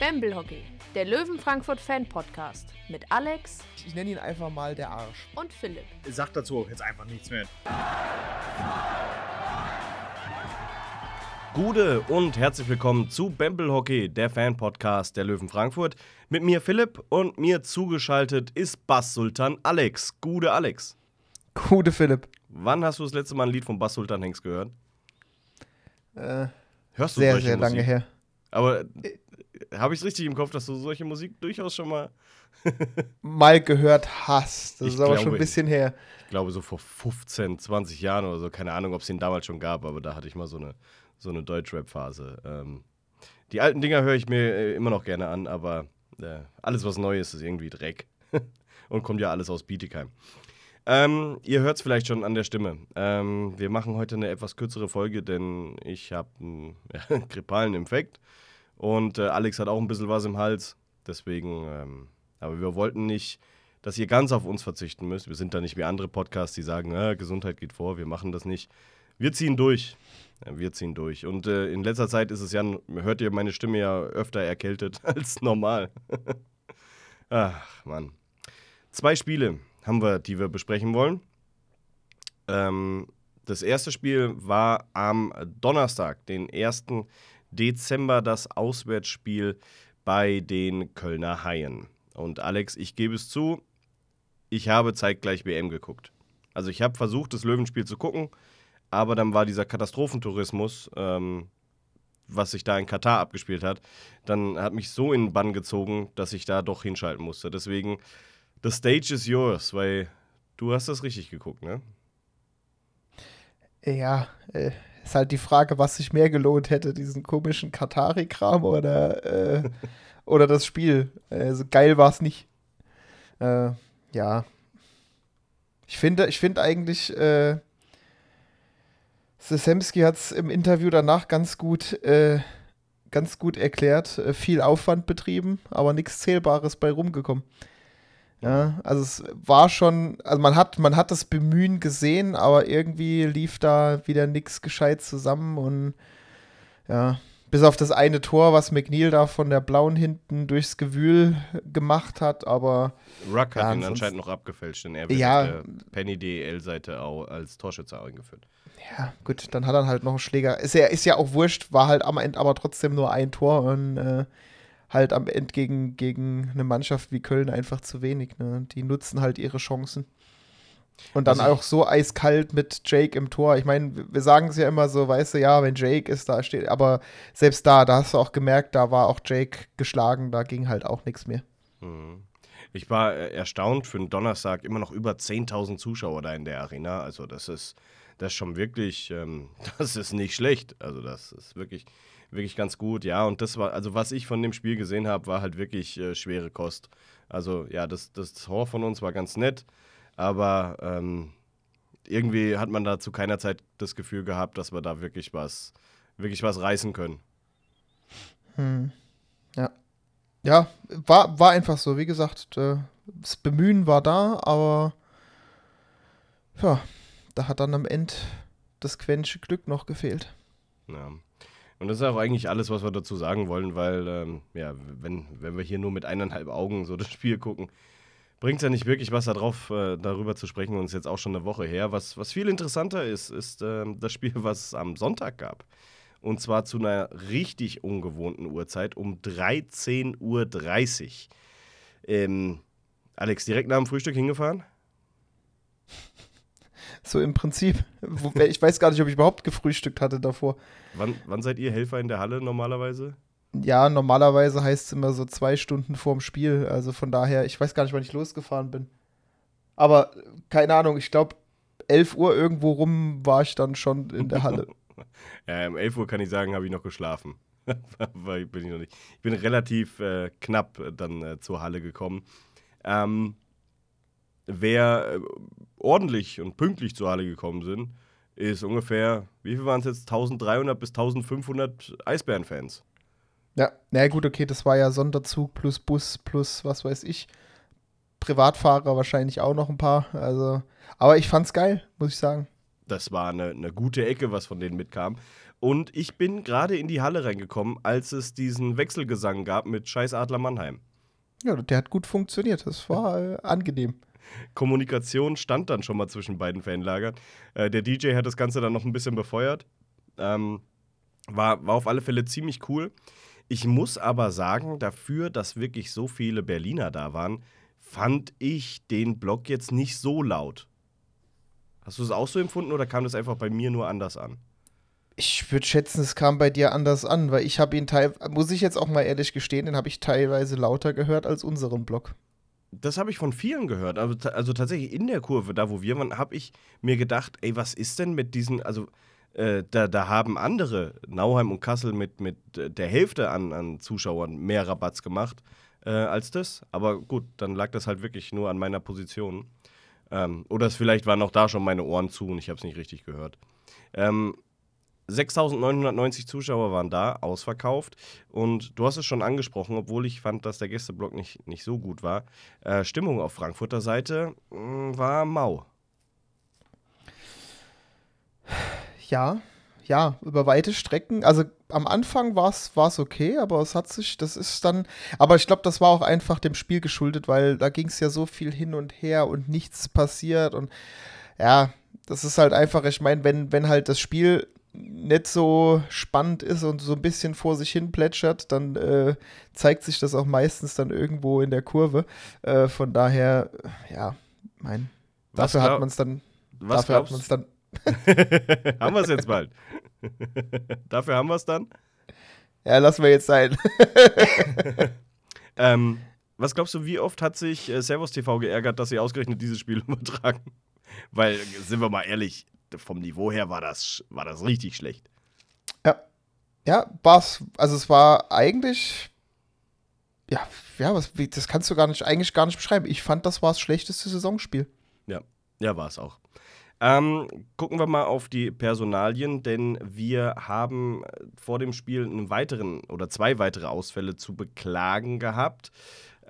Bamble Hockey, der Löwen Frankfurt Fan Podcast mit Alex Ich nenne ihn einfach mal der Arsch. und Philipp. Sagt dazu jetzt einfach nichts mehr. Gude und herzlich willkommen zu Bamble Hockey, der Fan-Podcast der Löwen Frankfurt. Mit mir Philipp und mir zugeschaltet ist Bass Sultan Alex. Gude Alex. Gute Philipp. Wann hast du das letzte Mal ein Lied von Bass Sultan Hengst gehört? Äh, Hörst du sehr, sehr Musik? lange her. Aber habe ich es richtig im Kopf, dass du solche Musik durchaus schon mal, Mal gehört hast. Das Ich ist aber schon glaube, ein bisschen her. ich glaube so vor 15, 20 Jahren oder so, keine Ahnung, ob es den damals schon gab, aber da hatte ich mal so eine, so eine Deutschrap-Phase. Ähm, die alten Dinger höre ich mir äh, immer noch gerne an, aber äh, alles, was neu ist, ist irgendwie Dreck. Und kommt ja alles aus Bietigheim. Ähm, ihr hört es vielleicht schon an der Stimme. Ähm, wir machen heute eine etwas kürzere Folge, denn ich habe einen ja, grippalen Infekt und äh, Alex hat auch ein bisschen was im Hals. Deswegen, ähm, aber wir wollten nicht, dass ihr ganz auf uns verzichten müsst. Wir sind da nicht wie andere Podcasts, die sagen, äh, Gesundheit geht vor, wir machen das nicht. Wir ziehen durch. Ja, wir ziehen durch. Und äh, in letzter Zeit ist es ja, hört ihr meine Stimme ja öfter erkältet als normal. Ach, Mann. Zwei Spiele haben wir, die wir besprechen wollen. Ähm, das erste Spiel war am Donnerstag, den 1. Dezember, das Auswärtsspiel bei den Kölner Haien. Und Alex, ich gebe es zu, ich habe zeitgleich WM geguckt. Also ich habe versucht, das Löwenspiel zu gucken, aber dann war dieser Katastrophentourismus, ähm, was sich da in Katar abgespielt hat, dann hat mich so in den Bann gezogen, dass ich da doch hinschalten musste. Deswegen, the stage is yours, weil du hast das richtig geguckt, ne? Ja, äh, ist halt die Frage, was sich mehr gelohnt hätte, diesen komischen Katari-Kram oder, äh, oder das Spiel. Also geil war es nicht. Äh, ja. Ich finde, ich finde eigentlich, äh, Sesemski hat es im Interview danach ganz gut, äh, ganz gut erklärt. Äh, viel Aufwand betrieben, aber nichts Zählbares bei rumgekommen. Ja, also es war schon, also man hat, man hat das Bemühen gesehen, aber irgendwie lief da wieder nichts gescheit zusammen und ja, bis auf das eine Tor, was McNeil da von der blauen hinten durchs Gewühl gemacht hat, aber Ruck hat Ja, ihn anscheinend noch abgefälscht, denn er wird Ja. auf der Penny DL-Seite auch als Torschütze eingeführt. ja, gut, dann hat er halt noch einen Schläger. Ist ja, ist ja auch wurscht, war halt am Ende aber trotzdem nur ein Tor und äh, halt am Ende gegen, gegen eine Mannschaft wie Köln einfach zu wenig. Ne? Die nutzen halt ihre Chancen. Und dann Also- auch so eiskalt mit Jake im Tor. Ich meine, wir sagen es ja immer so, weißt du, ja, wenn Jake ist, da steht, aber selbst da, da hast du auch gemerkt, da war auch Jake geschlagen, da ging halt auch nichts mehr. Mhm. Ich war äh, erstaunt für einen Donnerstag immer noch über 10.000 Zuschauer da in der Arena. Also das ist, das ist schon wirklich, ähm, das ist nicht schlecht. Also das ist wirklich, wirklich ganz gut. Ja, und das war, also was ich von dem Spiel gesehen habe, war halt wirklich äh, schwere Kost. Also ja, das, das Tor von uns war ganz nett, aber ähm, irgendwie hat man da zu keiner Zeit das Gefühl gehabt, dass wir da wirklich was, wirklich was reißen können. Hm. Ja. Ja, war, war einfach so. Wie gesagt, das Bemühen war da, aber ja, da hat dann am Ende das Quäntchen Glück noch gefehlt. Ja. Und das ist auch eigentlich alles, was wir dazu sagen wollen, weil, ähm, ja, wenn, wenn wir hier nur mit eineinhalb Augen so das Spiel gucken, bringt es ja nicht wirklich was darauf, äh, darüber zu sprechen. Und ist jetzt auch schon eine Woche her. Was, was viel interessanter ist, ist ähm, das Spiel, was es am Sonntag gab. Und zwar zu einer richtig ungewohnten Uhrzeit um 13.30 Uhr. Ähm, Alex, direkt nach dem Frühstück hingefahren? So im Prinzip. Ich weiß gar nicht, ob ich überhaupt gefrühstückt hatte davor. Wann, wann seid ihr Helfer in der Halle normalerweise? Ja, normalerweise heißt es immer so zwei Stunden vorm Spiel. Also von daher, ich weiß gar nicht, wann ich losgefahren bin. Aber keine Ahnung, ich glaube, 11 Uhr irgendwo rum war ich dann schon in der Halle. Ja, um 11 Uhr kann ich sagen, habe ich noch geschlafen. Bin ich noch nicht. Ich bin relativ äh, knapp dann äh, zur Halle gekommen. Ähm, wer äh, ordentlich und pünktlich zur Halle gekommen sind, ist ungefähr, wie viel waren es jetzt? 1300 bis 1500 Eisbären-Fans. Ja, na gut, okay, das war ja Sonderzug plus Bus plus was weiß ich. Privatfahrer wahrscheinlich auch noch ein paar. Also, aber ich fand's geil, muss ich sagen. Das war eine, eine gute Ecke, was von denen mitkam. Und ich bin gerade in die Halle reingekommen, als es diesen Wechselgesang gab mit Scheiß Adler Mannheim. Ja, der hat gut funktioniert. Das war äh, angenehm. Kommunikation stand dann schon mal zwischen beiden Fanlagern. Äh, der DJ hat das Ganze dann noch ein bisschen befeuert. Ähm, war, war auf alle Fälle ziemlich cool. Ich muss aber sagen, dafür, dass wirklich so viele Berliner da waren, fand ich den Block jetzt nicht so laut. Hast du es auch so empfunden oder kam das einfach bei mir nur anders an? Ich würde schätzen, es kam bei dir anders an, weil ich habe ihn teil, muss ich jetzt auch mal ehrlich gestehen, den habe ich teilweise lauter gehört als unseren Block. Das habe ich von vielen gehört. Also, also tatsächlich in der Kurve, da wo wir waren, habe ich mir gedacht, ey, was ist denn mit diesen, also äh, da, da haben andere, Nauheim und Kassel, mit, mit der Hälfte an, an Zuschauern mehr Rabatz gemacht äh, als das. Aber gut, dann lag das halt wirklich nur an meiner Position. Ähm, oder es vielleicht waren auch da schon meine Ohren zu und ich habe es nicht richtig gehört. Ähm, 6.990 Zuschauer waren da, ausverkauft. Und du hast es schon angesprochen, obwohl ich fand, dass der Gästeblock nicht, nicht so gut war. Äh, Stimmung auf Frankfurter Seite mh, war mau. Ja, ja, über weite Strecken. Also am Anfang war es okay, aber es hat sich, das ist dann, aber ich glaube, das war auch einfach dem Spiel geschuldet, weil da ging es ja so viel hin und her und nichts passiert und ja, das ist halt einfach, ich meine, wenn, wenn halt das Spiel nicht so spannend ist und so ein bisschen vor sich hin plätschert, dann äh, zeigt sich das auch meistens dann irgendwo in der Kurve. Äh, von daher, ja, mein, Was dafür hat glaub- man es dann, Was dafür hat glaubst man es dann haben wir es jetzt bald? Dafür haben wir es dann. Ja, lassen wir jetzt sein. Ähm, was glaubst du, wie oft hat sich äh, Servus TV geärgert, dass sie ausgerechnet dieses Spiel übertragen? Weil, sind wir mal ehrlich, vom Niveau her war das, war das richtig schlecht. Ja, war's. Also es war eigentlich. Ja, ja, was, das kannst du gar nicht, eigentlich gar nicht beschreiben. Ich fand, das war das schlechteste Saisonspiel. Ja, war es auch. Ähm, gucken wir mal auf die Personalien, denn wir haben äh, vor dem Spiel einen weiteren oder zwei weitere Ausfälle zu beklagen gehabt.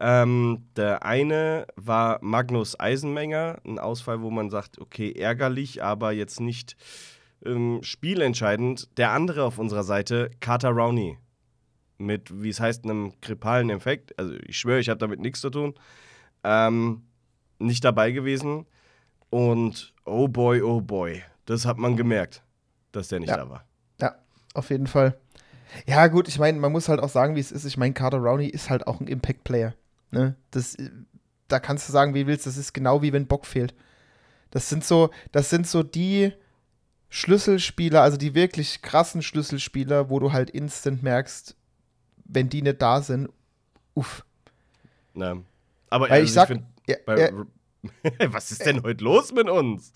Ähm, der eine war Magnus Eisenmenger, ein Ausfall, wo man sagt, okay, ärgerlich, aber jetzt nicht ähm, spielentscheidend. Der andere auf unserer Seite, Carter Rowney, mit, wie es heißt, einem grippalen Infekt. Also ich schwöre, ich habe damit nichts zu tun. Ähm, nicht dabei gewesen. Und oh boy, oh boy, das hat man gemerkt, dass der nicht Ja. da war. Ja, auf jeden Fall. Ja, gut, ich meine, man muss halt auch sagen, wie es ist. Ich meine, Carter Rowney ist halt auch ein Impact-Player. Ne? Das, äh, da kannst du sagen, wie willst, das ist genau wie wenn Bock fehlt. Das sind so, das sind so die Schlüsselspieler, also die wirklich krassen Schlüsselspieler, wo du halt instant merkst, wenn die nicht da sind, uff. Ne? Aber also ich sag, find, ja, bei, ja, was ist denn heute los mit uns?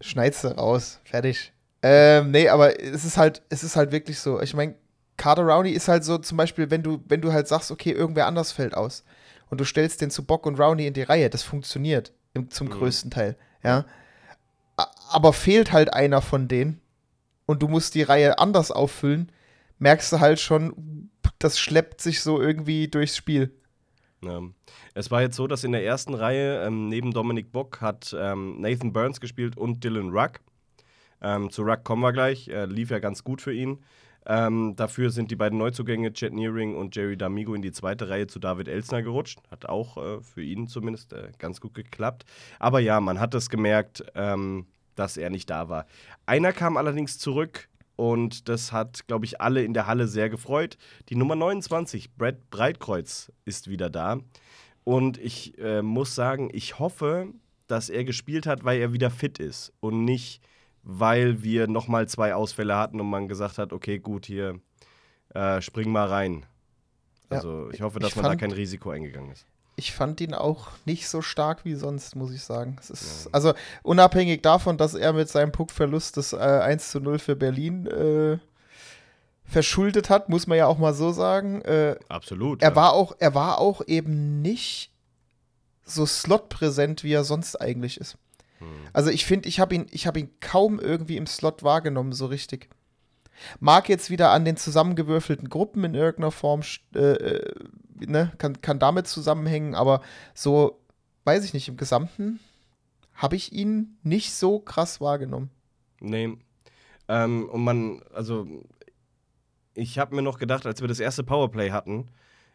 schneid's du raus, fertig. Ähm, nee, aber es ist halt, es ist halt wirklich so. Ich meine, Carter Rowney ist halt so, zum Beispiel, wenn du, wenn du halt sagst, okay, irgendwer anders fällt aus und du stellst den zu Bock und Rowney in die Reihe, das funktioniert im, zum Mhm. größten Teil, ja. Aber fehlt halt einer von denen und du musst die Reihe anders auffüllen, merkst du halt schon, das schleppt sich so irgendwie durchs Spiel. Ja. Es war jetzt so, dass in der ersten Reihe ähm, neben Dominik Bock hat ähm, Nathan Burns gespielt und Dylan Ruck. Ähm, zu Ruck kommen wir gleich, äh, lief ja ganz gut für ihn. Ähm, dafür sind die beiden Neuzugänge Chet Nearing und Jerry D'Amigo in die zweite Reihe zu David Elsner gerutscht. Hat auch äh, für ihn zumindest äh, ganz gut geklappt. Aber ja, man hat es gemerkt, ähm, dass er nicht da war. Einer kam allerdings zurück und das hat, glaube ich, alle in der Halle sehr gefreut. Die Nummer 29, Brad Breitkreuz, ist wieder da. Und ich äh, muss sagen, ich hoffe, dass er gespielt hat, weil er wieder fit ist und nicht, weil wir nochmal zwei Ausfälle hatten und man gesagt hat, okay, gut, hier, äh, spring mal rein. Ja, Also ich hoffe, dass ich man da fand- kein Risiko eingegangen ist. ich fand ihn auch nicht so stark wie sonst, muss ich sagen. Ist, Also unabhängig davon, dass er mit seinem Puckverlust das äh, 1 zu 0 für Berlin äh, verschuldet hat, muss man ja auch mal so sagen. Äh, Absolut. er, ja. war auch, er war auch eben nicht so slotpräsent, wie er sonst eigentlich ist. Also ich finde, ich habe ihn, hab ihn kaum irgendwie im Slot wahrgenommen, so richtig. Mag jetzt wieder an den zusammengewürfelten Gruppen in irgendeiner Form, äh, äh, ne, kann, kann damit zusammenhängen, aber so, weiß ich nicht, im Gesamten habe ich ihn nicht so krass wahrgenommen. Nee. Ähm, und man, also, ich habe mir noch gedacht, als wir das erste Powerplay hatten,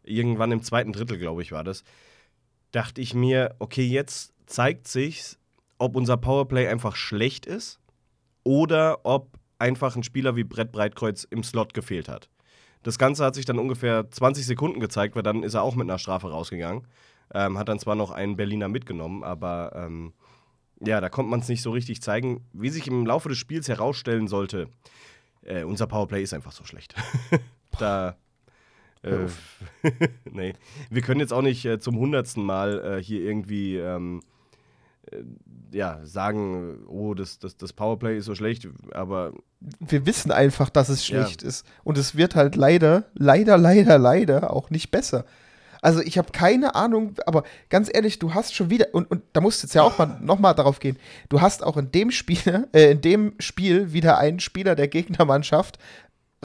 irgendwann im zweiten Drittel, glaube ich, war das, dachte ich mir, okay, jetzt zeigt sich, ob unser Powerplay einfach schlecht ist oder ob einfach ein Spieler wie Brett Breitkreuz im Slot gefehlt hat. Das Ganze hat sich dann ungefähr 20 Sekunden gezeigt, weil dann ist er auch mit einer Strafe rausgegangen. Ähm, hat dann zwar noch einen Berliner mitgenommen, aber ähm, ja, da konnte man es nicht so richtig zeigen. Wie sich im Laufe des Spiels herausstellen sollte, äh, unser Powerplay ist einfach so schlecht. da. Äh, nee. Wir können jetzt auch nicht äh, zum hundertsten Mal äh, hier irgendwie ähm, äh, ja, sagen, oh, das, das, das Powerplay ist so schlecht, aber. Wir wissen einfach, dass es schlecht ja. ist. Und es wird halt leider, leider, leider, leider auch nicht besser. Also ich habe keine Ahnung, aber ganz ehrlich, du hast schon wieder, und, und da musst du jetzt ja auch mal nochmal darauf gehen, du hast auch in dem Spiel, äh, in dem Spiel wieder einen Spieler der Gegnermannschaft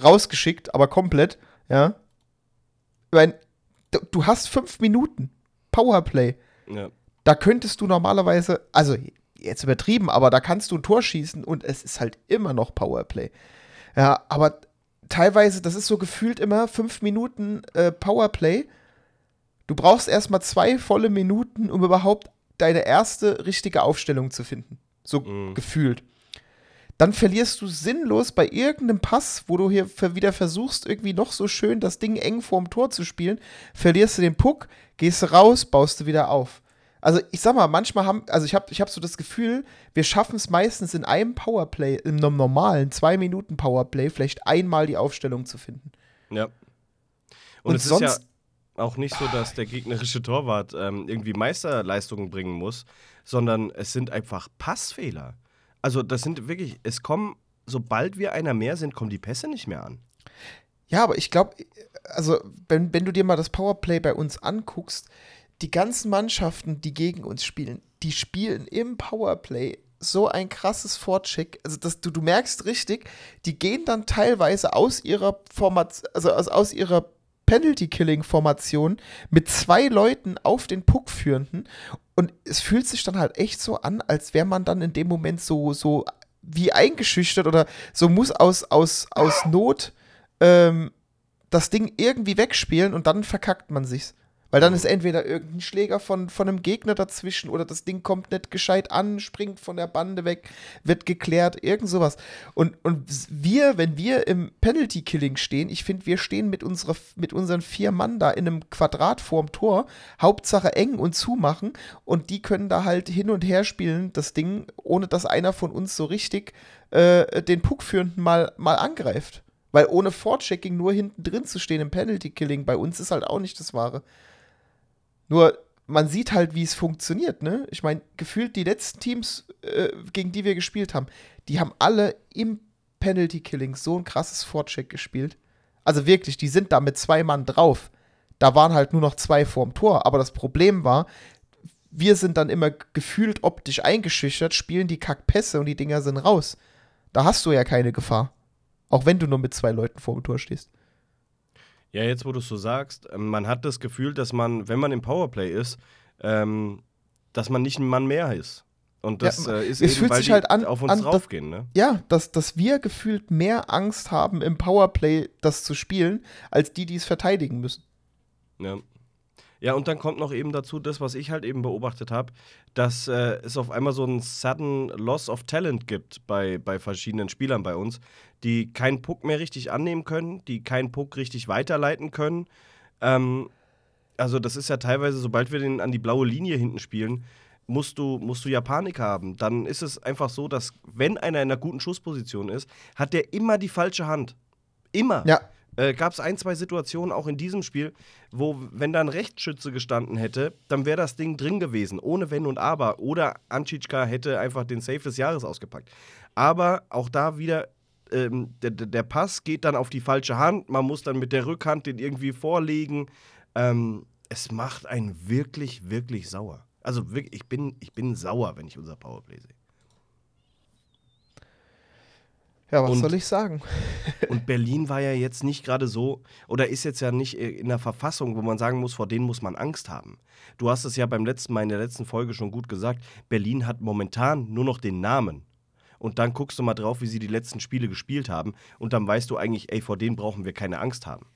rausgeschickt, aber komplett, ja. Ich meine, du, du hast fünf Minuten Powerplay. Ja. Da könntest du normalerweise, also jetzt übertrieben, aber da kannst du ein Tor schießen und es ist halt immer noch Powerplay. Ja, aber teilweise, das ist so gefühlt immer fünf Minuten äh, Powerplay. Du brauchst erstmal zwei volle Minuten, um überhaupt deine erste richtige Aufstellung zu finden. So mhm. gefühlt. Dann verlierst du sinnlos bei irgendeinem Pass, wo du hier wieder versuchst, irgendwie noch so schön das Ding eng vorm Tor zu spielen, verlierst du den Puck, gehst raus, baust du wieder auf. Also ich sag mal, manchmal haben, also ich habe ich hab so das Gefühl, wir schaffen es meistens in einem Powerplay, in einem normalen zwei Minuten Powerplay, vielleicht einmal die Aufstellung zu finden. Ja. Und, Und es sonst, ist ja auch nicht so, dass der gegnerische Torwart ähm, irgendwie Meisterleistungen bringen muss, sondern es sind einfach Passfehler. Also das sind wirklich, es kommen, sobald wir einer mehr sind, kommen die Pässe nicht mehr an. Ja, aber ich glaube, also wenn, wenn du dir mal das Powerplay bei uns anguckst, die ganzen Mannschaften, die gegen uns spielen, die spielen im Powerplay so ein krasses Vorcheck. Also das, du, du merkst richtig, die gehen dann teilweise aus ihrer Formation, also aus, aus ihrer Penalty-Killing-Formation mit zwei Leuten auf den Puck führenden. Und es fühlt sich dann halt echt so an, als wäre man dann in dem Moment so, so wie eingeschüchtert oder so muss aus, aus, aus Not ähm, das Ding irgendwie wegspielen und dann verkackt man sich's. Weil dann ist entweder irgendein Schläger von, von einem Gegner dazwischen oder das Ding kommt nicht gescheit an, springt von der Bande weg, wird geklärt, irgend sowas. Und, und wir, wenn wir im Penalty-Killing stehen, ich finde, wir stehen mit, unserer, mit unseren vier Mann da in einem Quadrat vorm Tor, Hauptsache eng und zumachen und die können da halt hin und her spielen, das Ding, ohne dass einer von uns so richtig äh, den Puckführenden mal, mal angreift. Weil ohne Vorchecking nur hinten drin zu stehen im Penalty-Killing bei uns ist halt auch nicht das Wahre. Nur man sieht halt, wie es funktioniert, ne? Ich meine, gefühlt die letzten Teams, äh, gegen die wir gespielt haben, die haben alle im Penalty Killing so ein krasses Vorcheck gespielt. Also wirklich, die sind da mit zwei Mann drauf. Da waren halt nur noch zwei vorm Tor. Aber das Problem war, wir sind dann immer gefühlt optisch eingeschüchtert, spielen die Kackpässe und die Dinger sind raus. Da hast du ja keine Gefahr. Auch wenn du nur mit zwei Leuten vorm Tor stehst. Ja, jetzt wo du es so sagst, ähm, man hat das Gefühl, dass man, wenn man im Powerplay ist, ähm, dass man nicht ein Mann mehr ist. Und das ja, äh, ist es eben, weil halt an, auf uns an, draufgehen, ne? Ja, dass, dass wir gefühlt mehr Angst haben, im Powerplay das zu spielen, als die, die es verteidigen müssen. Ja. Ja, und dann kommt noch eben dazu das, was ich halt eben beobachtet habe, dass äh, es auf einmal so einen sudden Loss of Talent gibt bei, bei verschiedenen Spielern bei uns, die keinen Puck mehr richtig annehmen können, die keinen Puck richtig weiterleiten können. Ähm, also das ist ja teilweise, sobald wir den an die blaue Linie hinten spielen, musst du, musst du ja Panik haben. Dann ist es einfach so, dass wenn einer in einer guten Schussposition ist, hat der immer die falsche Hand. Immer. Ja äh, gab es ein, zwei Situationen auch in diesem Spiel, wo, wenn da ein Rechtsschütze gestanden hätte, dann wäre das Ding drin gewesen, ohne Wenn und Aber. Oder Anschitschka hätte einfach den Safe des Jahres ausgepackt. Aber auch da wieder, ähm, der, der Pass geht dann auf die falsche Hand. Man muss dann mit der Rückhand den irgendwie vorlegen. Ähm, es macht einen wirklich, wirklich sauer. Also wirklich, ich bin, ich bin sauer, wenn ich unser Powerplay sehe. Ja, was und, soll ich sagen? und Berlin war ja jetzt nicht gerade so, oder ist jetzt ja nicht in der Verfassung, wo man sagen muss, vor denen muss man Angst haben. Du hast es ja beim letzten Mal in der letzten Folge schon gut gesagt, Berlin hat momentan nur noch den Namen. Und dann guckst du mal drauf, wie sie die letzten Spiele gespielt haben. Und dann weißt du eigentlich, ey, vor denen brauchen wir keine Angst haben.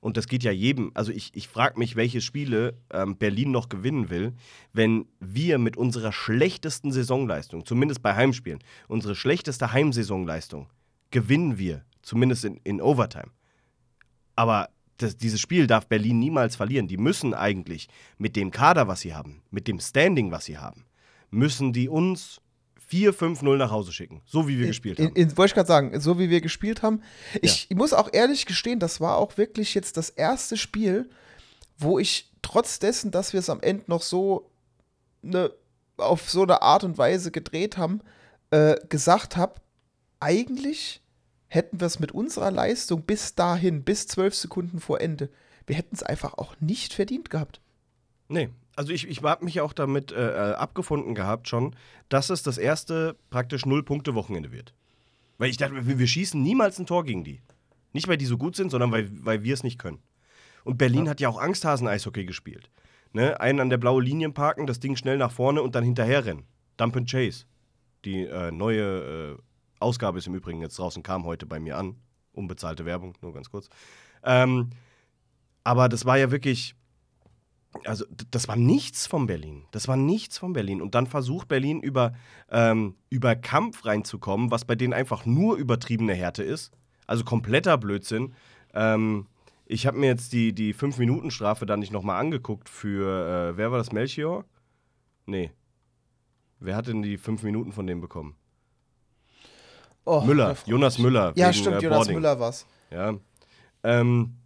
Und das geht ja jedem. Also ich, ich frage mich, welche Spiele ähm, Berlin noch gewinnen will, wenn wir mit unserer schlechtesten Saisonleistung, zumindest bei Heimspielen, unsere schlechteste Heimsaisonleistung, gewinnen wir, zumindest in, in Overtime. Aber das, dieses Spiel darf Berlin niemals verlieren. Die müssen eigentlich mit dem Kader, was sie haben, mit dem Standing, was sie haben, müssen die uns 4-5-0 nach Hause schicken. So wie wir gespielt haben. In, in, wollte ich gerade sagen, so wie wir gespielt haben. Ich ja. muss auch ehrlich gestehen, das war auch wirklich jetzt das erste Spiel, wo ich trotz dessen, dass wir es am Ende noch so ne, auf so eine Art und Weise gedreht haben, äh, gesagt habe, eigentlich hätten wir es mit unserer Leistung bis dahin, bis zwölf Sekunden vor Ende, wir hätten es einfach auch nicht verdient gehabt. Nee, also ich, ich habe mich auch damit äh, äh, abgefunden gehabt schon, dass es das erste praktisch Null-Punkte-Wochenende wird. Weil ich dachte, wir, wir, schießen niemals ein Tor gegen die. Nicht, weil die so gut sind, sondern weil, weil wir es nicht können. Und Berlin ja. hat ja auch Angsthasen-Eishockey gespielt. Ne? Einen an der blauen Linie parken, das Ding schnell nach vorne und dann hinterher rennen. Dump and Chase. Die äh, neue äh, Ausgabe ist im Übrigen jetzt draußen, kam heute bei mir an. Unbezahlte Werbung, nur ganz kurz. Ähm, aber das war ja wirklich, also das war nichts von Berlin. Das war nichts von Berlin. Und dann versucht Berlin über, ähm, über Kampf reinzukommen, was bei denen einfach nur übertriebene Härte ist. Also kompletter Blödsinn. Ähm, ich habe mir jetzt die, die 5-Minuten-Strafe dann nicht nochmal angeguckt für, äh, wer war das, Melchior? Nee. Wer hat denn die 5 Minuten von dem bekommen? Oh, Müller, Jonas Müller. Ja, wegen, stimmt, äh, Jonas Müller war's. Ja. Ähm,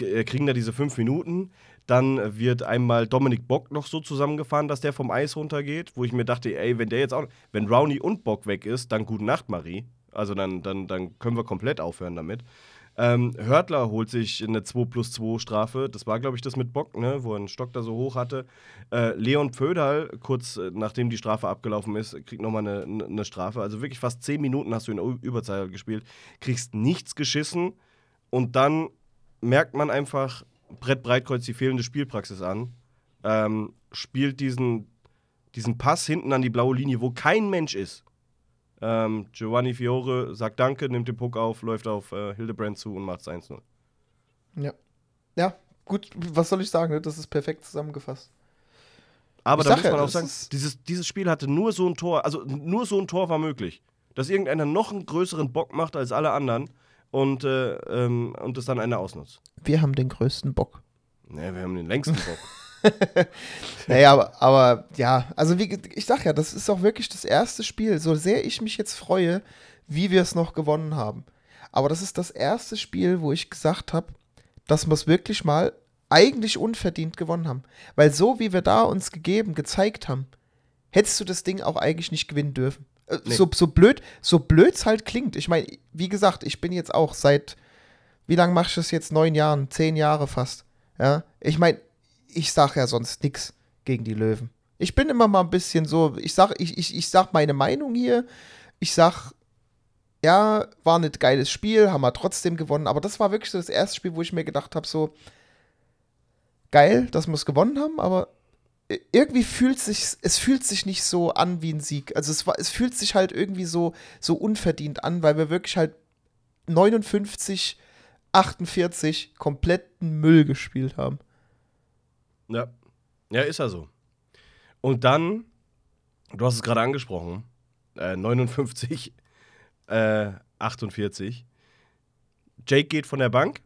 äh, kriegen da diese fünf Minuten. Dann wird einmal Dominik Bock noch so zusammengefahren, dass der vom Eis runtergeht, wo ich mir dachte, ey, wenn der jetzt auch, wenn Rowney und Bock weg ist, dann gute Nacht, Marie. Also dann, dann, dann können wir komplett aufhören damit. Ähm, Hörtler holt sich eine 2 plus 2 Strafe. Das war, glaube ich, das mit Bock, ne? wo er einen Stock da so hoch hatte. Äh, Leon Pföderl, kurz äh, nachdem die Strafe abgelaufen ist, kriegt nochmal eine, eine Strafe. Also wirklich fast 10 Minuten hast du in Überzahl gespielt, kriegst nichts geschissen und dann merkt man einfach Brett Breitkreuz die fehlende Spielpraxis an. Ähm, spielt diesen, diesen Pass hinten an die blaue Linie, wo kein Mensch ist. Ähm, Giovanni Fiore sagt Danke, nimmt den Puck auf, läuft auf äh, Hildebrand zu und macht es 1-0. Ja. Ja, gut, was soll ich sagen? Ne? Das ist perfekt zusammengefasst. Aber ich da muss man ja, auch sagen, dieses, dieses Spiel hatte nur so ein Tor, also nur so ein Tor war möglich. Dass irgendeiner noch einen größeren Bock macht als alle anderen und, äh, ähm, und das dann einer ausnutzt. Wir haben den größten Bock. Ne, wir haben den längsten Bock. naja, aber, aber ja, also wie ich sag ja, das ist auch wirklich das erste Spiel, so sehr ich mich jetzt freue, wie wir es noch gewonnen haben. Aber das ist das erste Spiel, wo ich gesagt habe, dass wir es wirklich mal eigentlich unverdient gewonnen haben. Weil so wie wir da uns gegeben, gezeigt haben, hättest du das Ding auch eigentlich nicht gewinnen dürfen. Äh, nee. So, so blöd, so blöd es halt klingt. Ich meine, wie gesagt, ich bin jetzt auch seit, wie lange mache ich das jetzt? Neun Jahren, zehn Jahre fast. Ja, ich meine, ich sage ja sonst nichts gegen die Löwen. Ich bin immer mal ein bisschen so, ich sag, ich, ich, ich sag meine Meinung hier. Ich sag, ja, war ein geiles Spiel, haben wir trotzdem gewonnen, aber das war wirklich so das erste Spiel, wo ich mir gedacht habe, so geil, dass wir es gewonnen haben, aber irgendwie fühlt sich es fühlt sich nicht so an wie ein Sieg. Also es war es fühlt sich halt irgendwie so so unverdient an, weil wir wirklich halt 59 48 kompletten Müll gespielt haben. Ja. Ja, ist ja so. Und dann, du hast es gerade angesprochen, äh, 59, äh, 48. Jake geht von der Bank.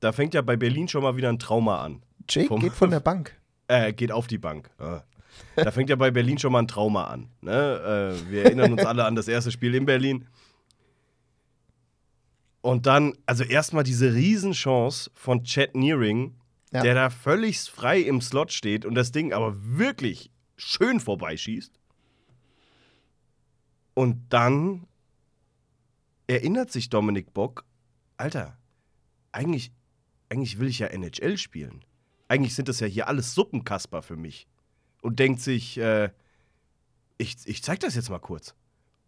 Da fängt ja bei Berlin schon mal wieder ein Trauma an. Jake Vom, geht von der Bank. Äh, geht auf die Bank. Da fängt ja bei Berlin schon mal ein Trauma an. Ne? Äh, wir erinnern uns alle an das erste Spiel in Berlin. Und dann, also erstmal diese Riesenchance von Chad Nearing, ja. der da völlig frei im Slot steht und das Ding aber wirklich schön vorbeischießt. Und dann erinnert sich Dominik Bock, Alter, eigentlich, eigentlich will ich ja NHL spielen. Eigentlich sind das ja hier alles Suppenkasper für mich. Und denkt sich, äh, ich, ich zeig das jetzt mal kurz.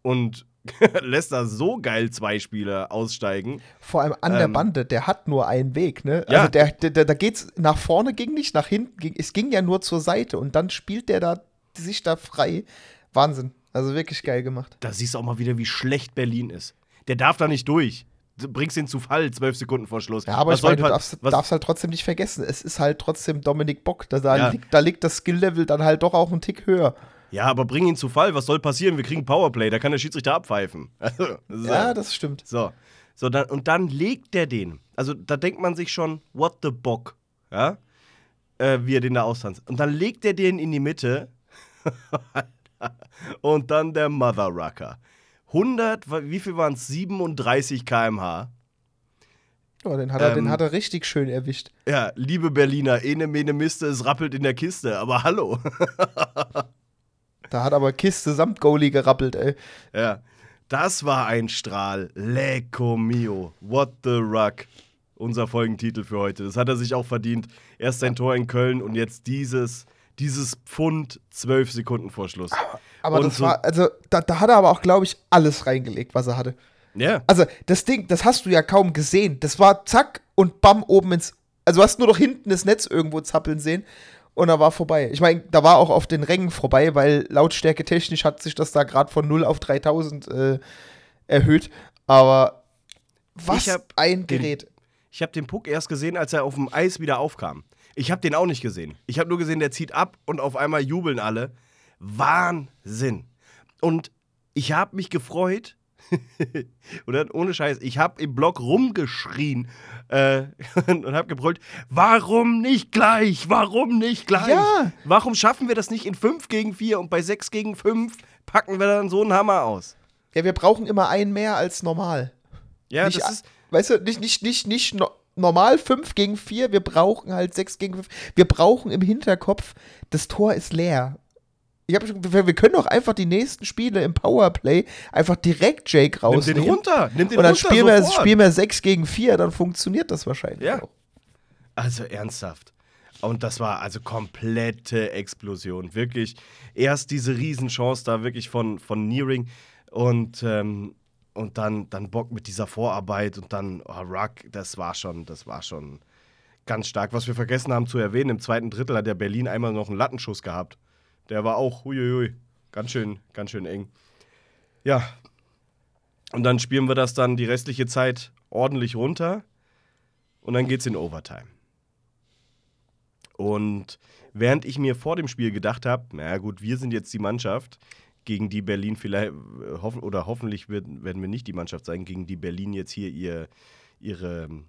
Und lässt da so geil zwei Spieler aussteigen. Vor allem an ähm, der Bande, der hat nur einen Weg, ne? Ja. Also der, der, der, da geht's nach vorne ging nicht, nach hinten ging, es ging ja nur zur Seite und dann spielt der da sich da frei. Wahnsinn. Also wirklich geil gemacht. Da siehst du auch mal wieder, wie schlecht Berlin ist. Der darf da nicht durch. Du bringst ihn zu Fall, zwölf Sekunden vor Schluss. Ja, aber Was ich meine, du darfst, darfst halt trotzdem nicht vergessen, es ist halt trotzdem Dominik Bock. Da, da, Ja. liegt, da liegt das Skill-Level dann halt doch auch einen Tick höher. Ja, aber bring ihn zu Fall. Was soll passieren? Wir kriegen Powerplay. Da kann der Schiedsrichter abpfeifen. Also, das ist Ja, das stimmt. So. so dann, und dann legt der den. Also da denkt man sich schon, what the Bock. Ja? Äh, wie er den da austanzt. Und dann legt er den in die Mitte. und dann der Mother Rucker. 100, wa- wie viel waren es? 37 km/h. Ja, den, hat er, den Ähm. hat er richtig schön erwischt. Ja, liebe Berliner, ene mene Miste, es rappelt in der Kiste. Aber hallo. Da hat aber Kiste samt Goalie gerappelt, ey. Ja, das war ein Strahl. Lecco mio. What the Ruck. Unser Folgentitel für heute. Das hat er sich auch verdient. Erst sein Tor in Köln und jetzt dieses, dieses Pfund zwölf Sekunden vor Schluss. Aber Und das so- war, also, da, da hat er aber auch, glaube ich, alles reingelegt, was er hatte. Ja, Also, das Ding, das hast du ja kaum gesehen. Das war zack und bam oben ins. Also, du hast nur noch hinten das Netz irgendwo zappeln sehen und da war vorbei. Ich meine, da war auch auf den Rängen vorbei, weil Lautstärke technisch hat sich das da gerade von 0 auf 3000 äh, erhöht. Aber was ein den- Gerät. ich habe den Puck erst gesehen, als er auf dem Eis wieder aufkam. Ich habe den auch nicht gesehen. Ich habe nur gesehen, der zieht ab und auf einmal jubeln alle. Wahnsinn. Und ich habe mich gefreut. Oder ohne Scheiß, ich habe im Blog rumgeschrien äh, und habe gebrüllt, warum nicht gleich? Warum nicht gleich? Ja. Warum schaffen wir das nicht in 5 gegen 4 und bei 6 gegen 5 packen wir dann so einen Hammer aus? Ja, wir brauchen immer einen mehr als normal. Ja, nicht, das ist, weißt du, nicht, nicht, nicht, nicht no, normal 5 gegen 4, wir brauchen halt 6 gegen 5. Wir brauchen im Hinterkopf, das Tor ist leer. Ich hab schon, wir, wir können doch einfach die nächsten Spiele im Powerplay einfach direkt Jake nimm rausnehmen. den runter, nimm den und dann runter spielen wir, sofort. spielen wir 6 gegen 4, dann funktioniert das wahrscheinlich Ja. auch. Also ernsthaft. Und das war also komplette Explosion. Wirklich. Erst diese Riesenchance da wirklich von, von Nearing und, ähm, und dann, dann Bock mit dieser Vorarbeit und dann oh, Ruck. Das war schon, das war schon ganz stark. Was wir vergessen haben zu erwähnen, im zweiten Drittel hat der Berlin einmal noch einen Lattenschuss gehabt. Der war auch, huiuiui, ganz schön, ganz schön eng. Ja. Und dann spielen wir das dann die restliche Zeit ordentlich runter. Und dann geht's in Overtime. Und während ich mir vor dem Spiel gedacht habe, na gut, wir sind jetzt die Mannschaft, gegen die Berlin vielleicht, äh, hoffen, oder hoffentlich werden, wir nicht die Mannschaft sein, gegen die Berlin jetzt hier ihr, ihre ähm,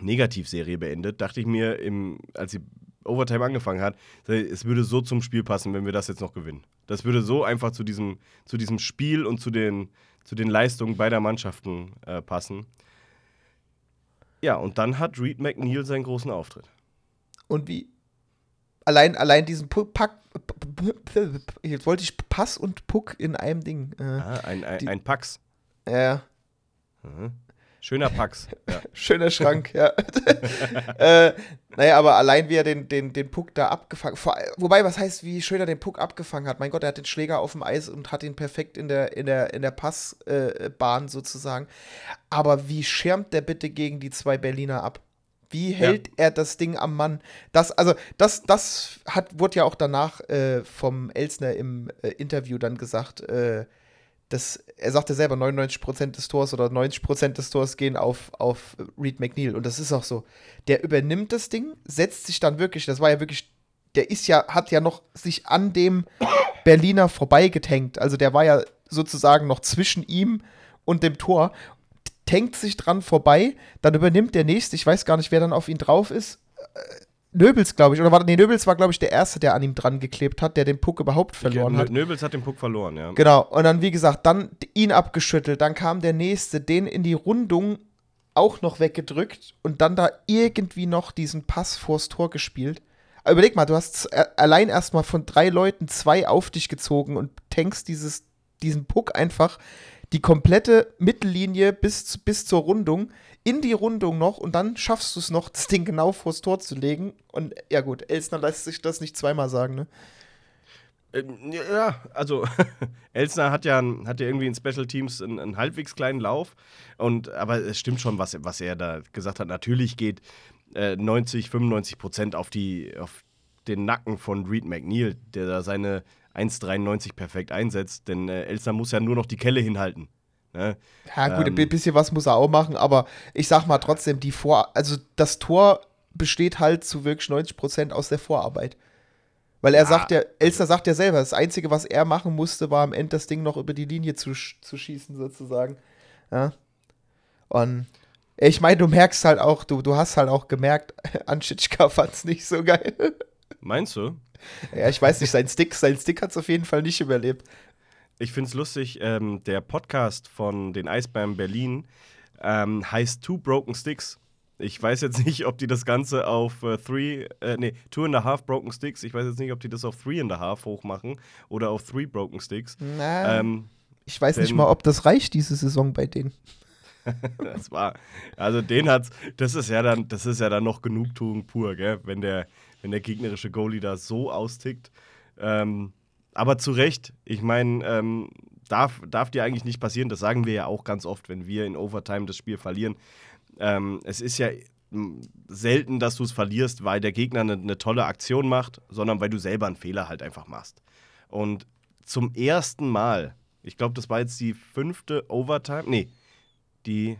Negativserie beendet, dachte ich mir, im, als die Overtime angefangen hat, es würde so zum Spiel passen, wenn wir das jetzt noch gewinnen. Das würde so einfach zu diesem, zu diesem Spiel und zu den, zu den Leistungen beider Mannschaften äh, passen. Ja, und dann hat Reed McNeil seinen großen Auftritt. Und wie allein, allein diesen Puck, Pack, jetzt wollte ich Pass und Puck in einem Ding. Äh, Ah, ein, ein, Die- ein Pax. ja. Mhm. Schöner Pax. Ja. Schöner Schrank, ja. äh, naja, aber allein wie er den, den, den Puck da abgefangen vor, Wobei, was heißt, wie schön er den Puck abgefangen hat? Mein Gott, er hat den Schläger auf dem Eis und hat ihn perfekt in der, in der, in der Passbahn äh, sozusagen. Aber wie schirmt der bitte gegen die zwei Berliner ab? Wie hält er das Ding am Mann? Das, also, das, das hat, wurde ja auch danach äh, vom Elsner im äh, Interview dann gesagt, äh, das, er sagte selber, 99% des Tors oder 90% des Tors gehen auf, auf Reed McNeil. Und das ist auch so. Der übernimmt das Ding, setzt sich dann wirklich, das war ja wirklich, der ist ja, hat ja noch sich an dem Berliner vorbeigetankt. Also der war ja sozusagen noch zwischen ihm und dem Tor, tankt sich dran vorbei, dann übernimmt der nächste, ich weiß gar nicht, wer dann auf ihn drauf ist. Nöbels, glaube ich, oder war, nee, Nöbels war, glaube ich, der Erste, der an ihm dran geklebt hat, der den Puck überhaupt verloren hat. Nöbels hat den Puck verloren, ja. Genau, und dann, wie gesagt, dann ihn abgeschüttelt, dann kam der nächste, den in die Rundung auch noch weggedrückt und dann da irgendwie noch diesen Pass vors Tor gespielt. Aber überleg mal, du hast äh, allein erstmal von drei Leuten zwei auf dich gezogen und tankst dieses, diesen Puck einfach die komplette Mittellinie bis, bis zur Rundung, in die Rundung noch und dann schaffst du es noch, das Ding genau vors Tor zu legen. Und ja gut, Elsner lässt sich das nicht zweimal sagen, ne? Ähm, Ja, also Elsner hat ja, hat ja irgendwie in Special Teams einen, einen halbwegs kleinen Lauf. Und, aber es stimmt schon, was, was er da gesagt hat. Natürlich geht äh, 90, 95 Prozent auf auf den Nacken von Reed McNeil, der da seine 1,93 perfekt einsetzt, denn äh, Elster muss ja nur noch die Kelle hinhalten. Ne? Ja, gut, Ähm. ein bisschen was muss er auch machen, aber ich sag mal trotzdem, die Vor-, also das Tor besteht halt zu wirklich 90 Prozent aus der Vorarbeit. Weil er Ja. sagt ja, Elster sagt ja selber, das Einzige, was er machen musste, war am Ende das Ding noch über die Linie zu, zu schießen, sozusagen. Ja. Und ich meine, du merkst halt auch, du, du hast halt auch gemerkt, Anschitschka fand's nicht so geil. Meinst du? ja, ich weiß nicht, sein Stick, sein Stick hat's auf jeden Fall nicht überlebt. Ich finde es lustig, ähm, der Podcast von den Eisbären Berlin ähm, heißt Two Broken Sticks. Ich weiß jetzt nicht, ob die das Ganze auf äh, three, äh, nee, Two and a Half Broken Sticks, ich weiß jetzt nicht, ob die das auf Three and a Half hochmachen oder auf Three Broken Sticks. Na, Ähm, ich weiß nicht denn- mal, ob das reicht diese Saison bei denen. das war, also den hat's, das ist ja dann, das ist ja dann noch Genugtuung pur, gell? Wenn der, wenn der gegnerische Goalie da so austickt. Ähm, aber zu Recht, ich meine, ähm, darf, darf dir eigentlich nicht passieren, das sagen wir ja auch ganz oft, wenn wir in Overtime das Spiel verlieren. Ähm, es ist ja m, selten, dass du es verlierst, weil der Gegner eine, eine tolle Aktion macht, sondern weil du selber einen Fehler halt einfach machst. Und zum ersten Mal, ich glaube, das war jetzt die fünfte Overtime, nee, die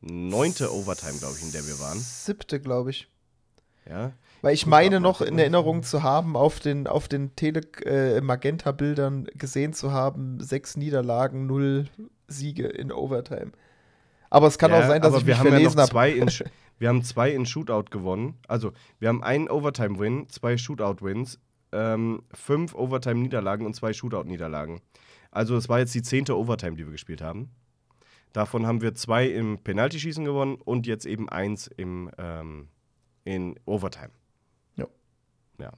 neunte Overtime, glaube ich, in der wir waren. Siebte, glaube ich. Ja. Weil ich meine noch in. Erinnerung zu haben, auf den, auf den Tele äh, Magenta-Bildern gesehen zu haben, sechs Niederlagen, null Siege in Overtime. Aber es kann ja, auch sein, dass ich wir mich ja verlesen habe. zwei in, Sh- wir haben zwei in Shootout gewonnen. Also, wir haben einen Overtime-Win, zwei Shootout-Wins, ähm, fünf Overtime-Niederlagen und zwei Shootout-Niederlagen. Also, es war jetzt die zehnte Overtime, die wir gespielt haben. Davon haben wir zwei im Penaltyschießen gewonnen und jetzt eben eins im, ähm, in Overtime. Ja.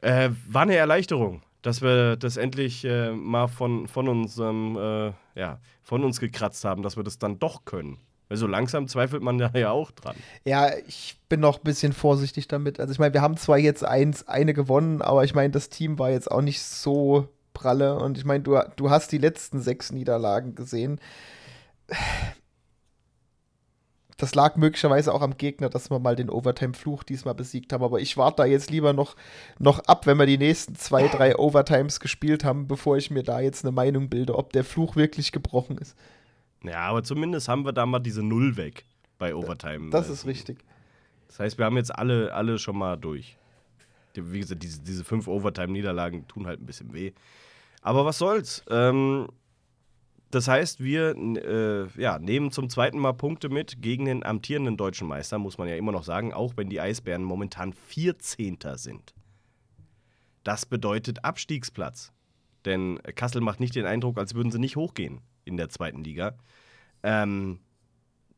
Äh, war eine Erleichterung, dass wir das endlich äh, mal von, von, unserem, äh, ja, von uns gekratzt haben, dass wir das dann doch können. Weil so langsam zweifelt man da ja auch dran. Ja, ich bin noch ein bisschen vorsichtig damit. Also ich meine, wir haben zwar jetzt eins, eine gewonnen, aber ich meine, das Team war jetzt auch nicht so pralle. Und ich meine, du, du hast die letzten sechs Niederlagen gesehen. Das lag möglicherweise auch am Gegner, dass wir mal den Overtime-Fluch diesmal besiegt haben. Aber ich warte da jetzt lieber noch, noch ab, wenn wir die nächsten zwei, drei Overtimes gespielt haben, bevor ich mir da jetzt eine Meinung bilde, ob der Fluch wirklich gebrochen ist. Ja, aber zumindest haben wir da mal diese Null weg bei Overtime. Das ist richtig. Das heißt, wir haben jetzt alle, alle schon mal durch. Wie gesagt, diese, diese fünf Overtime-Niederlagen tun halt ein bisschen weh. Aber was soll's? Ähm, das heißt, wir äh, ja, nehmen zum zweiten Mal Punkte mit gegen den amtierenden deutschen Meister, muss man ja immer noch sagen, auch wenn die Eisbären momentan 14. sind. Das bedeutet Abstiegsplatz. Denn Kassel macht nicht den Eindruck, als würden sie nicht hochgehen in der zweiten Liga. Ähm,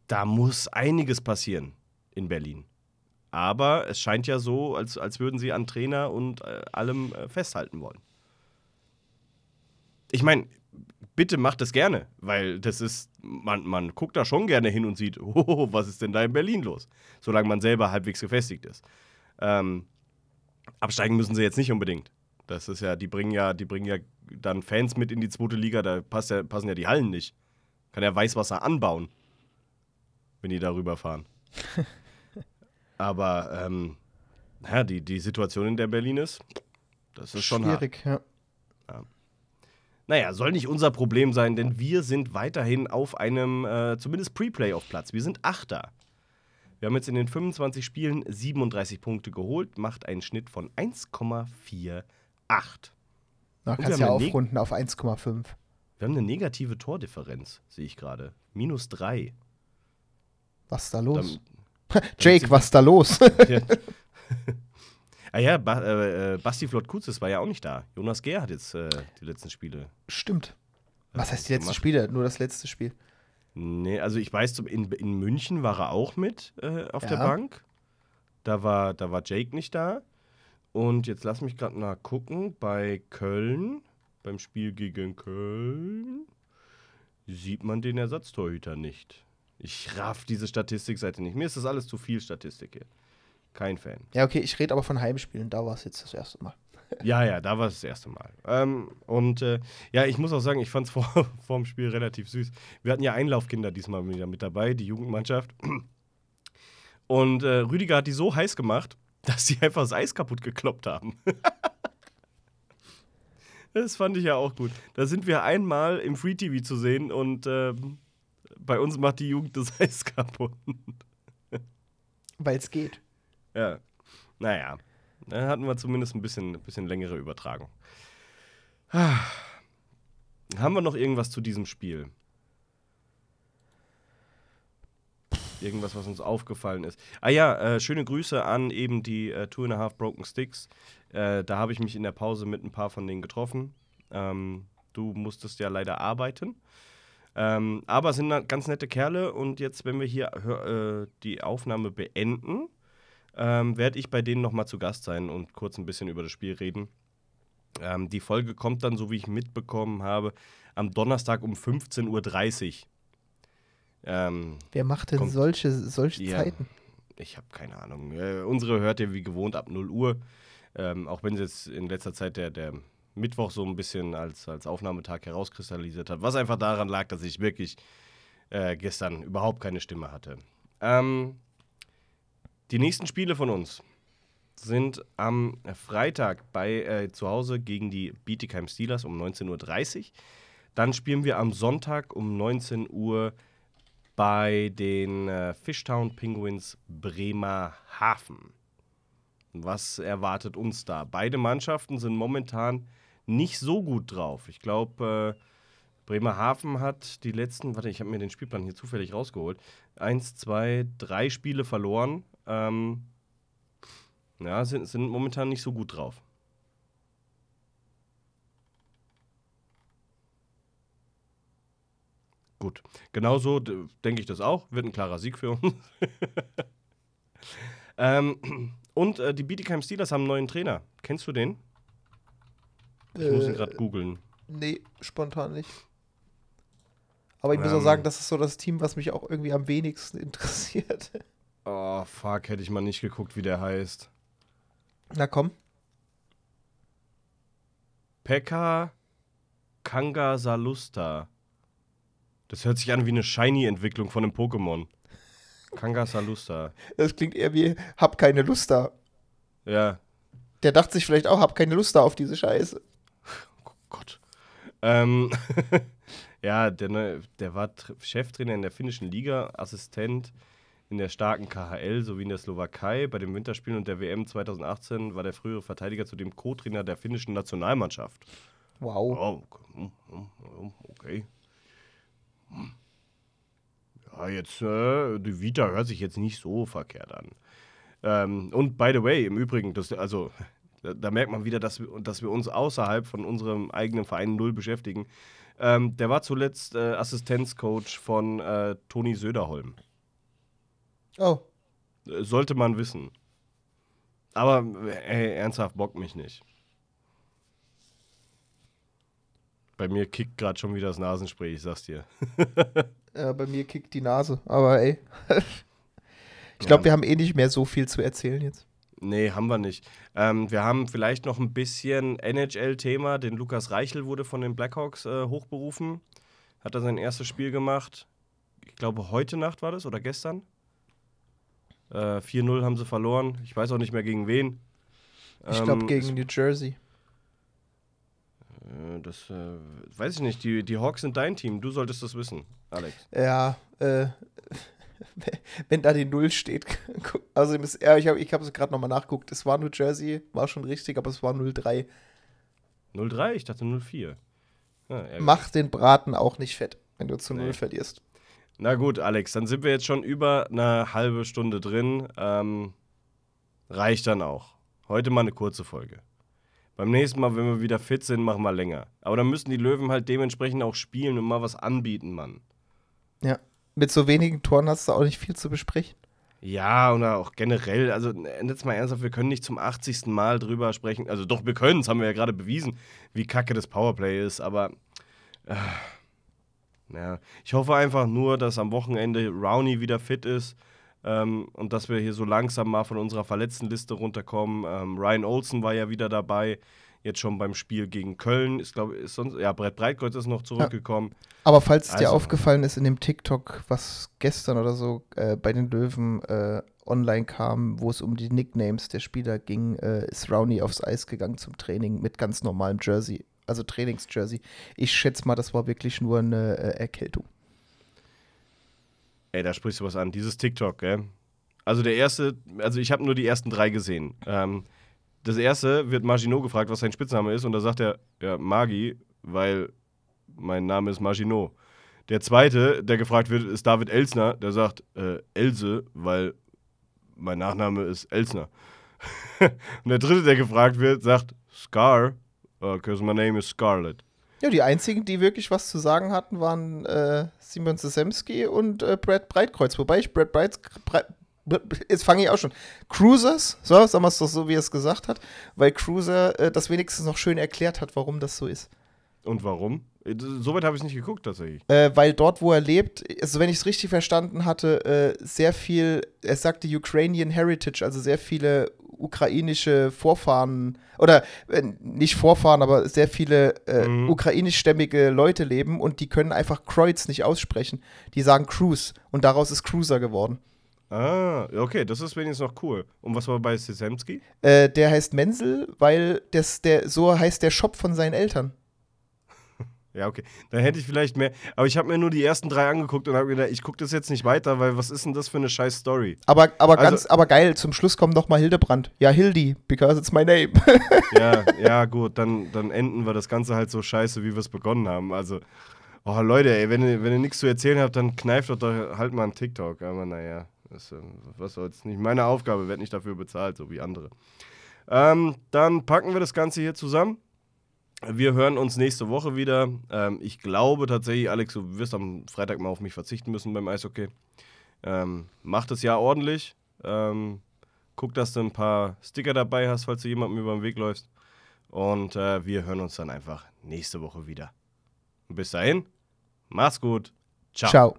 da muss einiges passieren in Berlin. Aber es scheint ja so, als, als würden sie an Trainer und äh, allem äh, festhalten wollen. Ich meine, bitte macht das gerne, weil das ist, man, man guckt da schon gerne hin und sieht, oh, was ist denn da in Berlin los? Solange man selber halbwegs gefestigt ist. Ähm, absteigen müssen sie jetzt nicht unbedingt. Das ist ja, die bringen ja, die bringen ja dann Fans mit in die zweite Liga, da passt ja, passen ja die Hallen nicht. Kann ja Weißwasser anbauen, wenn die darüber fahren. Aber ähm, ja, die, die Situation, in der Berlin ist, das ist schon hart. Schwierig, ja. Naja, soll nicht unser Problem sein, denn wir sind weiterhin auf einem äh, zumindest Pre-Playoff-Platz. Wir sind Achter. Wir haben jetzt in den 25 Spielen 37 Punkte geholt, macht einen Schnitt von 1,48. Na, kannst ja aufrunden auf 1,5. Wir haben eine negative Tordifferenz, sehe ich gerade. Minus 3. Was ist da los? Dann- Jake, was ist da los? Ah ja, ba äh, äh, Basti Flott-Kutzes war ja auch nicht da. Jonas Gehr hat jetzt äh, die letzten Spiele. Stimmt. Was äh, heißt die letzten gemacht. Spiele? Nur das letzte Spiel. Nee, also ich weiß, in, in München war er auch mit äh, auf der Ja. Bank. Da war, da war Jake nicht da. Und jetzt lass mich gerade mal gucken. Bei Köln, beim Spiel gegen Köln, sieht man den Ersatztorhüter nicht. Ich raff diese Statistikseite nicht. Mir ist das alles zu viel Statistik hier. Kein Fan. Ja, okay, ich rede aber von Heimspielen. Da war es jetzt das erste Mal. Ja, ja, da war es das erste Mal. Ähm, und äh, ja, ich muss auch sagen, ich fand es vor, vor dem Spiel relativ süß. Wir hatten ja Einlaufkinder diesmal wieder mit dabei, die Jugendmannschaft. Und äh, Rüdiger hat die so heiß gemacht, dass die einfach das Eis kaputt gekloppt haben. das fand ich ja auch gut. Da sind wir einmal im Free TV zu sehen und ähm, bei uns macht die Jugend das Eis kaputt. Weil es geht. Ja. Naja. Dann hatten wir zumindest ein bisschen, bisschen längere Übertragung. Ah. Haben wir noch irgendwas zu diesem Spiel? Irgendwas, was uns aufgefallen ist. Ah ja, äh, schöne Grüße an eben die äh, Two and a Half Broken Sticks. Äh, da habe ich mich in der Pause mit ein paar von denen getroffen. Ähm, du musstest ja leider arbeiten. Ähm, aber sind ganz nette Kerle und jetzt, wenn wir hier äh, die Aufnahme beenden, ähm, werde ich bei denen nochmal zu Gast sein und kurz ein bisschen über das Spiel reden. Ähm, die Folge kommt dann, so wie ich mitbekommen habe, am Donnerstag um 15.30 Uhr. Ähm, Wer macht denn Kommt- solche, solche Ja. Zeiten? ich habe keine Ahnung. Äh, unsere hört ihr wie gewohnt ab 0 Uhr. Ähm, auch wenn es jetzt in letzter Zeit der, der Mittwoch so ein bisschen als, als Aufnahmetag herauskristallisiert hat. Was einfach daran lag, dass ich wirklich äh, gestern überhaupt keine Stimme hatte. Ähm, die nächsten Spiele von uns sind am Freitag bei äh, zu Hause gegen die Bietigheim Steelers um 19.30 Uhr. Dann spielen wir am Sonntag um 19 Uhr bei den äh, Fishtown Penguins Bremerhaven. Was erwartet uns da? Beide Mannschaften sind momentan nicht so gut drauf. Ich glaube, äh, Bremerhaven hat die letzten, warte, ich habe mir den Spielplan hier zufällig rausgeholt. Eins, zwei, drei Spiele verloren. Ähm, ja, sind, sind momentan nicht so gut drauf. Gut, genauso denke ich das auch. Wird ein klarer Sieg für uns. ähm, und äh, die Bietigheim Steelers haben einen neuen Trainer. Kennst du den? Ich muss ihn Äh, gerade googeln. Nee, spontan nicht. Aber ich muss Ähm. auch sagen, das ist so das Team, was mich auch irgendwie am wenigsten interessiert. Oh, fuck, hätte ich mal nicht geguckt, wie der heißt. Na komm. Pekka Kangasalusta. Das hört sich an wie eine Shiny-Entwicklung von einem Pokémon. Kangasalusta. Das klingt eher wie, hab keine Lust da. Ja, Der dachte sich vielleicht auch, hab keine Lust da auf diese Scheiße. Oh Gott. Ähm, ja, der, der war Tr- Cheftrainer in der finnischen Liga, Assistent in der starken KHL sowie in der Slowakei. Bei den Winterspielen und der WM 2018 war der frühere Verteidiger zudem Co-Trainer der finnischen Nationalmannschaft. Wow. Oh, okay. hm, hm, okay. Hm. Ja, jetzt, äh, die Vita hört sich jetzt nicht so verkehrt an. Ähm, und by the way, im Übrigen, das, also, da, da merkt man wieder, dass wir, dass wir uns außerhalb von unserem eigenen Verein null beschäftigen. Ähm, der war zuletzt äh, Assistenzcoach von äh, Toni Söderholm. Oh. Sollte man wissen. Aber, ey, ernsthaft bockt mich nicht. Bei mir kickt gerade schon wieder das Nasenspray, ich sag's dir. Ja, bei mir kickt die Nase. Aber ey. ich glaube, Ja. wir haben eh nicht mehr so viel zu erzählen jetzt. Nee, haben wir nicht. Ähm, wir haben vielleicht noch ein bisschen NHL-Thema. Den Lukas Reichel wurde von den Blackhawks äh, hochberufen. Hat er sein erstes Spiel gemacht. Ich glaube, heute Nacht war das oder gestern. Äh, 4-0 haben sie verloren. Ich weiß auch nicht mehr gegen wen. Ich glaube, Ähm, gegen New Jersey. Äh, Das äh, weiß ich nicht. Die, die Hawks sind dein Team. Du solltest das wissen, Alex. Ja, äh, wenn da die Null steht. Also, ja, ich habe ich hab es gerade nochmal nachgeguckt. Es war New Jersey, war schon richtig, aber es war 0-3. 0-3? Ich dachte 0-4. Ja, ärgerlich. Mach den Braten auch nicht fett, wenn du zu Nee. Null verlierst. Na gut, Alex, dann sind wir jetzt schon über eine halbe Stunde drin. Ähm, reicht dann auch. Heute mal eine kurze Folge. Beim nächsten Mal, wenn wir wieder fit sind, machen wir länger. Aber dann müssen die Löwen halt dementsprechend auch spielen und mal was anbieten, Mann. Ja. Mit so wenigen Toren hast du auch nicht viel zu besprechen. Ja, oder auch generell, also jetzt mal ernsthaft, wir können nicht zum 80. Mal drüber sprechen. Also doch, wir können, das haben wir ja gerade bewiesen, wie kacke das Powerplay ist, aber äh, ja, ich hoffe einfach nur, dass am Wochenende Rowney wieder fit ist ähm, und dass wir hier so langsam mal von unserer Verletztenliste runterkommen. Ähm, Ryan Olsen war ja wieder dabei, jetzt schon beim Spiel gegen Köln, ist glaube ist sonst, ja, Brett Breitkreuz ist noch zurückgekommen. Aber falls es dir Also- aufgefallen ist in dem TikTok, was gestern oder so äh, bei den Löwen äh, online kam, wo es um die Nicknames der Spieler ging, äh, ist Rowney aufs Eis gegangen zum Training mit ganz normalem Jersey, also Trainingsjersey. Ich schätze mal, das war wirklich nur eine äh, Erkältung. Ey, da sprichst du was an. Dieses TikTok, gell? Also der erste, also ich habe nur die ersten drei gesehen. Ähm, das erste wird Maginot gefragt, was sein Spitzname ist, und da sagt er, ja, Magi, weil mein Name ist Maginot. Der zweite, der gefragt wird, ist David Elsner, der sagt, äh, Else, weil mein Nachname ist Elsner. und der dritte, der gefragt wird, sagt Scar, because my name is Scarlett. Ja, die einzigen, die wirklich was zu sagen hatten, waren äh, Simon Sesemski und äh, Brad Breitkreuz. Wobei ich Brad Breit, Breit jetzt fange ich auch schon. Cruisers, so, sagen wir es doch so, wie er es gesagt hat, weil Cruiser äh, das wenigstens noch schön erklärt hat, warum das so ist. Und warum? Äh, Soweit habe ich nicht geguckt, tatsächlich. Äh, weil dort, wo er lebt, also wenn ich es richtig verstanden hatte, äh, sehr viel, er sagte Ukrainian Heritage, also sehr viele ukrainische Vorfahren, oder äh, nicht Vorfahren, aber sehr viele äh, Mhm. ukrainischstämmige Leute leben und die können einfach Kreuz nicht aussprechen. Die sagen Cruise und daraus ist Cruiser geworden. Ah, okay, das ist wenigstens noch cool. Und was war bei Sesemski? Äh, der heißt Menzel, weil das, der, so heißt der Shop von seinen Eltern. Ja, okay. Dann hätte ich vielleicht mehr. Aber ich habe mir nur die ersten drei angeguckt und habe gedacht, ich gucke das jetzt nicht weiter, weil was ist denn das für eine scheiß Story? Aber, aber Also- ganz, aber geil, zum Schluss kommt noch mal Hildebrand. Ja, Hildi, because it's my name. Ja, ja, gut, dann, dann enden wir das Ganze halt so scheiße, wie wir es begonnen haben. Also, oh Leute, ey, wenn ihr, wenn ihr nichts zu erzählen habt, dann kneift doch da halt mal einen TikTok. Aber naja, das, äh, was soll's. Nicht meine Aufgabe, wird nicht dafür bezahlt, so wie andere. Ähm, dann packen wir das Ganze hier zusammen. Wir hören uns nächste Woche wieder. Ähm, ich glaube tatsächlich, Alex, du wirst am Freitag mal auf mich verzichten müssen beim Eishockey. Ähm, mach das ja ordentlich. Ähm, guck, dass du ein paar Sticker dabei hast, falls du jemandem über den Weg läufst. Und äh, wir hören uns dann einfach nächste Woche wieder. Und bis dahin, mach's gut. Ciao. Ciao.